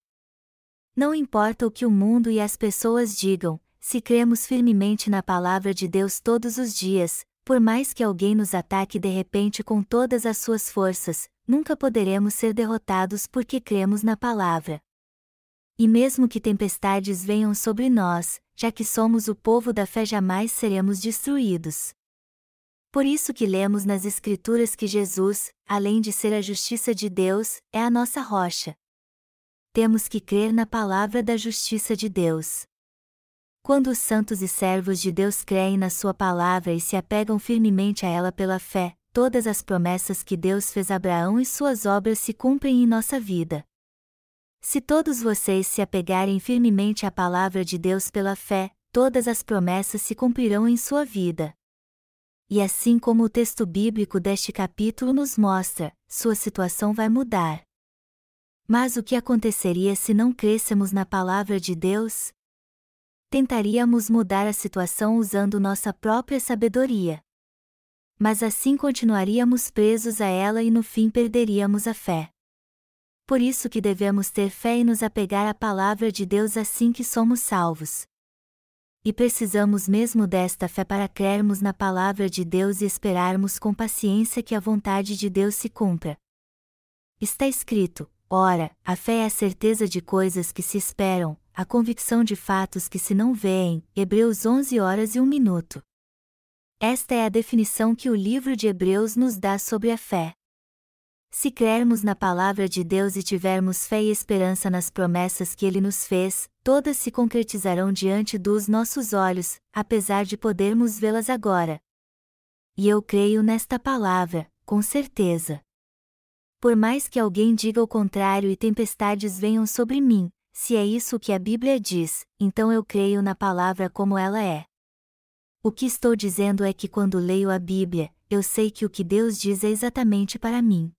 Não importa o que o mundo e as pessoas digam, se cremos firmemente na palavra de Deus todos os dias, por mais que alguém nos ataque de repente com todas as suas forças, nunca poderemos ser derrotados porque cremos na palavra. E mesmo que tempestades venham sobre nós, já que somos o povo da fé, jamais seremos destruídos. Por isso que lemos nas Escrituras que Jesus, além de ser a justiça de Deus, é a nossa rocha. Temos que crer na palavra da justiça de Deus. Quando os santos e servos de Deus creem na Sua palavra e se apegam firmemente a ela pela fé, todas as promessas que Deus fez a Abraão e suas obras se cumprem em nossa vida. Se todos vocês se apegarem firmemente à palavra de Deus pela fé, todas as promessas se cumprirão em sua vida. E assim como o texto bíblico deste capítulo nos mostra, sua situação vai mudar. Mas o que aconteceria se não crêssemos na palavra de Deus? tentaríamos mudar a situação usando nossa própria sabedoria. Mas assim continuaríamos presos a ela e no fim perderíamos a fé. Por isso que devemos ter fé e nos apegar à palavra de Deus assim que somos salvos. E precisamos mesmo desta fé para crermos na palavra de Deus e esperarmos com paciência que a vontade de Deus se cumpra. Está escrito: Ora, a fé é a certeza de coisas que se esperam, a convicção de fatos que se não veem. Hebreus 11 horas e 1 minuto. Esta é a definição que o livro de Hebreus nos dá sobre a fé. Se crermos na palavra de Deus e tivermos fé e esperança nas promessas que ele nos fez, todas se concretizarão diante dos nossos olhos, apesar de podermos vê-las agora. E eu creio nesta palavra, com certeza. Por mais que alguém diga o contrário e tempestades venham sobre mim, se é isso que a Bíblia diz, então eu creio na palavra como ela é. O que estou dizendo é que quando leio a Bíblia, eu sei que o que Deus diz é exatamente para mim.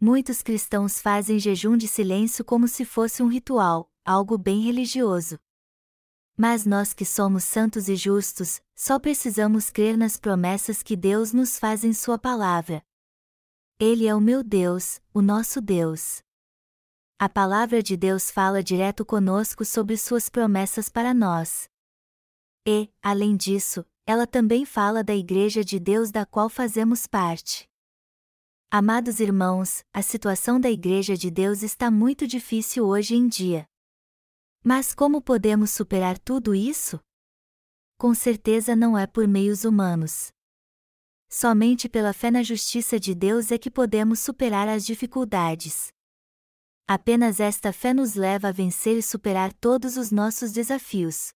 Muitos cristãos fazem jejum de silêncio como se fosse um ritual, algo bem religioso. Mas nós que somos santos e justos, só precisamos crer nas promessas que Deus nos faz em Sua palavra, ele é o meu Deus, o nosso Deus. A palavra de Deus fala direto conosco sobre suas promessas para nós. E, além disso, ela também fala da Igreja de Deus da qual fazemos parte. Amados irmãos, a situação da Igreja de Deus está muito difícil hoje em dia. Mas como podemos superar tudo isso? Com certeza não é por meios humanos. Somente pela fé na justiça de Deus é que podemos superar as dificuldades. Apenas esta fé nos leva a vencer e superar todos os nossos desafios.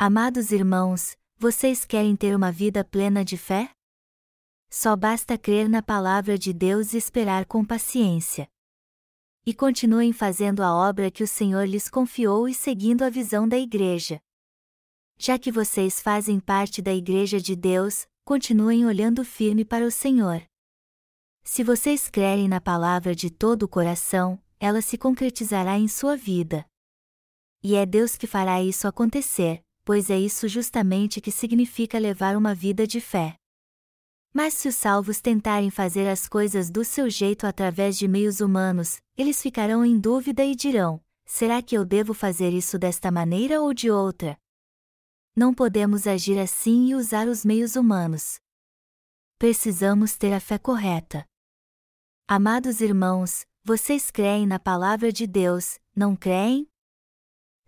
Amados irmãos, vocês querem ter uma vida plena de fé? Só basta crer na palavra de Deus e esperar com paciência. E continuem fazendo a obra que o Senhor lhes confiou e seguindo a visão da Igreja. Já que vocês fazem parte da Igreja de Deus, continuem olhando firme para o Senhor. Se vocês crerem na palavra de todo o coração, ela se concretizará em sua vida. E é Deus que fará isso acontecer, pois é isso justamente que significa levar uma vida de fé. Mas se os salvos tentarem fazer as coisas do seu jeito através de meios humanos, eles ficarão em dúvida e dirão: será que eu devo fazer isso desta maneira ou de outra? não podemos agir assim e usar os meios humanos. Precisamos ter a fé correta. Amados irmãos, vocês creem na palavra de Deus, não creem?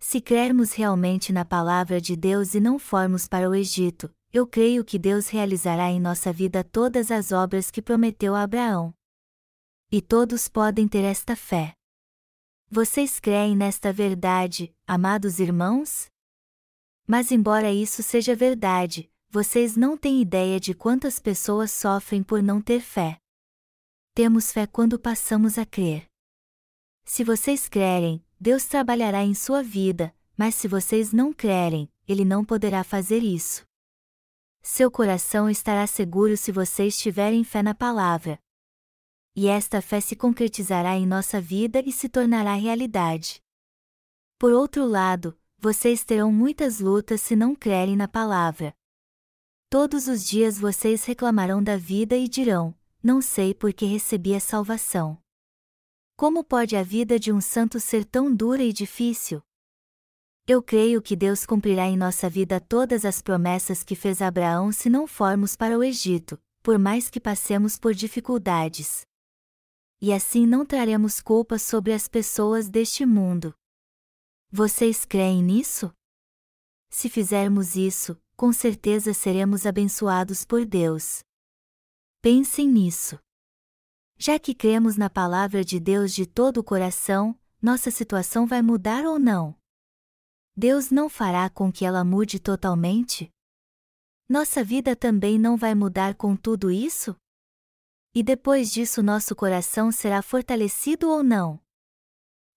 Se crermos realmente na palavra de Deus e não formos para o Egito, eu creio que Deus realizará em nossa vida todas as obras que prometeu a Abraão. E todos podem ter esta fé. Vocês creem nesta verdade, amados irmãos? Mas, embora isso seja verdade, vocês não têm ideia de quantas pessoas sofrem por não ter fé. Temos fé quando passamos a crer. Se vocês crerem, Deus trabalhará em sua vida, mas se vocês não crerem, Ele não poderá fazer isso. Seu coração estará seguro se vocês tiverem fé na palavra. E esta fé se concretizará em nossa vida e se tornará realidade. Por outro lado, vocês terão muitas lutas se não crerem na palavra. Todos os dias vocês reclamarão da vida e dirão: Não sei por que recebi a salvação. Como pode a vida de um santo ser tão dura e difícil? Eu creio que Deus cumprirá em nossa vida todas as promessas que fez a Abraão se não formos para o Egito, por mais que passemos por dificuldades. E assim não traremos culpa sobre as pessoas deste mundo. Vocês creem nisso? Se fizermos isso, com certeza seremos abençoados por Deus. Pensem nisso. Já que cremos na palavra de Deus de todo o coração, nossa situação vai mudar ou não? Deus não fará com que ela mude totalmente? Nossa vida também não vai mudar com tudo isso? E depois disso nosso coração será fortalecido ou não?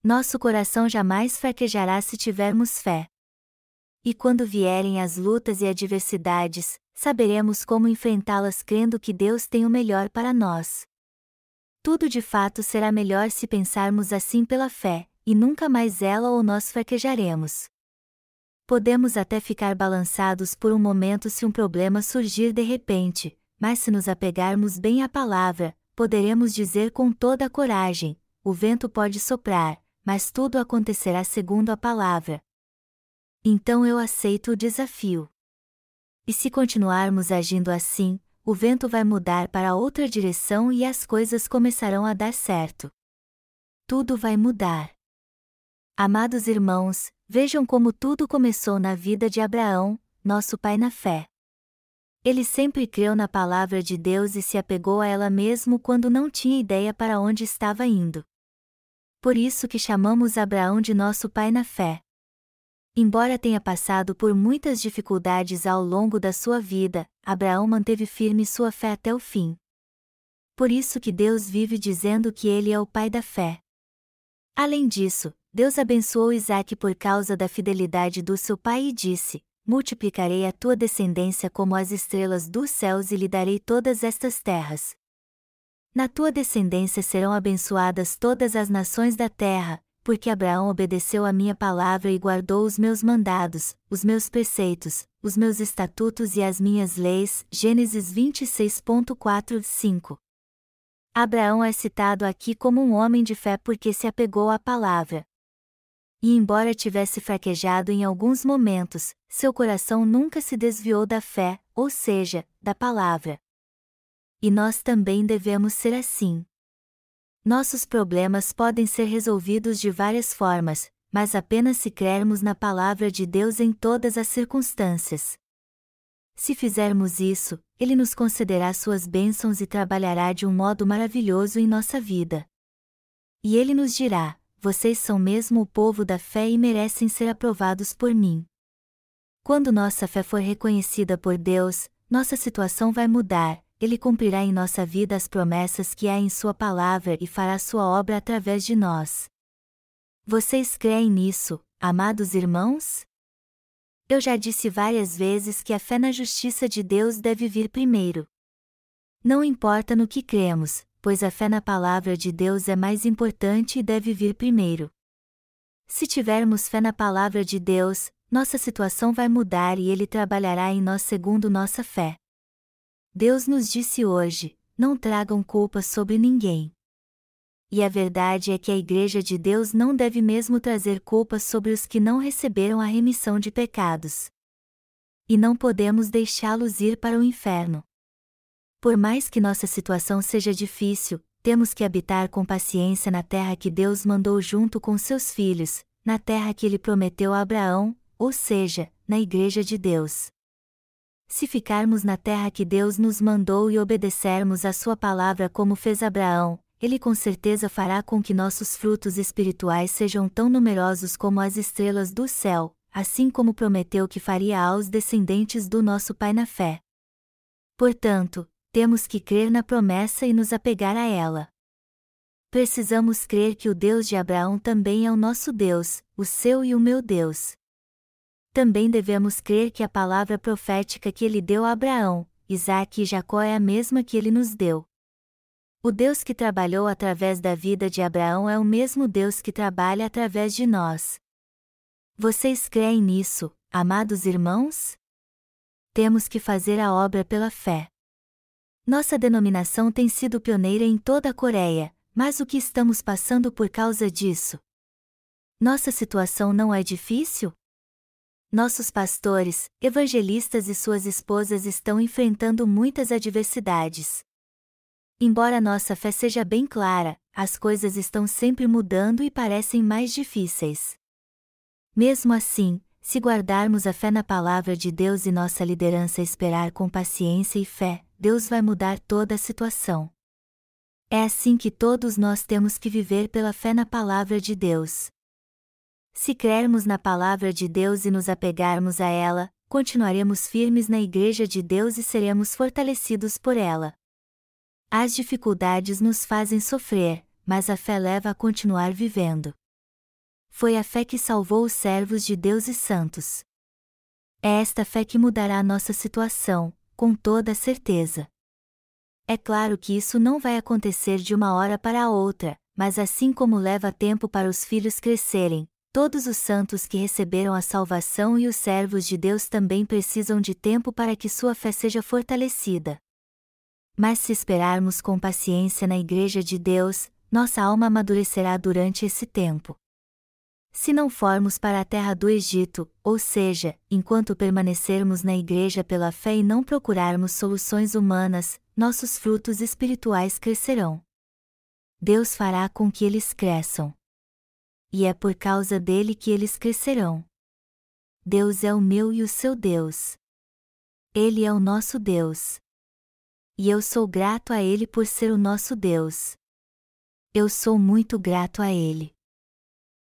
nosso coração jamais fraquejará se tivermos fé. E quando vierem as lutas e adversidades, saberemos como enfrentá-las crendo que Deus tem o melhor para nós. Tudo de fato será melhor se pensarmos assim pela fé, e nunca mais ela ou nós fraquejaremos. Podemos até ficar balançados por um momento se um problema surgir de repente, mas se nos apegarmos bem à palavra, poderemos dizer com toda a coragem: o vento pode soprar, mas tudo acontecerá segundo a palavra. Então eu aceito o desafio. E se continuarmos agindo assim, o vento vai mudar para outra direção e as coisas começarão a dar certo. Tudo vai mudar. Amados irmãos, vejam como tudo começou na vida de Abraão, nosso pai na fé. Ele sempre creu na palavra de Deus e se apegou a ela mesmo quando não tinha ideia para onde estava indo por isso que chamamos Abraão de nosso pai na fé. Embora tenha passado por muitas dificuldades ao longo da sua vida, Abraão manteve firme sua fé até o fim. Por isso que Deus vive dizendo que ele é o pai da fé. Além disso, Deus abençoou Isaac por causa da fidelidade do seu pai e disse: Multiplicarei a tua descendência como as estrelas dos céus e lhe darei todas estas terras, na tua descendência serão abençoadas todas as nações da terra, porque Abraão obedeceu a minha palavra e guardou os meus mandados, os meus preceitos, os meus estatutos e as minhas leis. Gênesis 26.4 5. Abraão é citado aqui como um homem de fé porque se apegou à palavra. E embora tivesse fraquejado em alguns momentos, seu coração nunca se desviou da fé, ou seja, da palavra e nós também devemos ser assim. Nossos problemas podem ser resolvidos de várias formas, mas apenas se crermos na palavra de Deus em todas as circunstâncias. Se fizermos isso, Ele nos concederá suas bênçãos e trabalhará de um modo maravilhoso em nossa vida. E Ele nos dirá: Vocês são mesmo o povo da fé e merecem ser aprovados por mim. Quando nossa fé for reconhecida por Deus, nossa situação vai mudar, ele cumprirá em nossa vida as promessas que há em Sua palavra e fará Sua obra através de nós. Vocês creem nisso, amados irmãos? Eu já disse várias vezes que a fé na justiça de Deus deve vir primeiro. Não importa no que cremos, pois a fé na palavra de Deus é mais importante e deve vir primeiro. Se tivermos fé na palavra de Deus, nossa situação vai mudar e Ele trabalhará em nós segundo nossa fé. Deus nos disse hoje: não tragam culpa sobre ninguém. E a verdade é que a Igreja de Deus não deve mesmo trazer culpa sobre os que não receberam a remissão de pecados. E não podemos deixá-los ir para o inferno. Por mais que nossa situação seja difícil, temos que habitar com paciência na terra que Deus mandou junto com seus filhos, na terra que ele prometeu a Abraão, ou seja, na Igreja de Deus. Se ficarmos na terra que Deus nos mandou e obedecermos a Sua palavra como fez Abraão, Ele com certeza fará com que nossos frutos espirituais sejam tão numerosos como as estrelas do céu, assim como prometeu que faria aos descendentes do nosso Pai na fé. Portanto, temos que crer na promessa e nos apegar a ela. Precisamos crer que o Deus de Abraão também é o nosso Deus, o seu e o meu Deus. Também devemos crer que a palavra profética que ele deu a Abraão, Isaac e Jacó é a mesma que ele nos deu. O Deus que trabalhou através da vida de Abraão é o mesmo Deus que trabalha através de nós. Vocês creem nisso, amados irmãos? Temos que fazer a obra pela fé. Nossa denominação tem sido pioneira em toda a Coreia, mas o que estamos passando por causa disso? Nossa situação não é difícil? Nossos pastores, evangelistas e suas esposas estão enfrentando muitas adversidades. Embora nossa fé seja bem clara, as coisas estão sempre mudando e parecem mais difíceis. Mesmo assim, se guardarmos a fé na palavra de Deus e nossa liderança esperar com paciência e fé, Deus vai mudar toda a situação. É assim que todos nós temos que viver pela fé na palavra de Deus. Se crermos na palavra de Deus e nos apegarmos a ela, continuaremos firmes na Igreja de Deus e seremos fortalecidos por ela. As dificuldades nos fazem sofrer, mas a fé leva a continuar vivendo. Foi a fé que salvou os servos de Deus e santos. É esta fé que mudará nossa situação, com toda certeza. É claro que isso não vai acontecer de uma hora para a outra, mas assim como leva tempo para os filhos crescerem, todos os santos que receberam a salvação e os servos de Deus também precisam de tempo para que sua fé seja fortalecida. Mas se esperarmos com paciência na Igreja de Deus, nossa alma amadurecerá durante esse tempo. Se não formos para a terra do Egito, ou seja, enquanto permanecermos na igreja pela fé e não procurarmos soluções humanas, nossos frutos espirituais crescerão. Deus fará com que eles cresçam. E é por causa dele que eles crescerão. Deus é o meu e o seu Deus. Ele é o nosso Deus. E eu sou grato a Ele por ser o nosso Deus. Eu sou muito grato a Ele.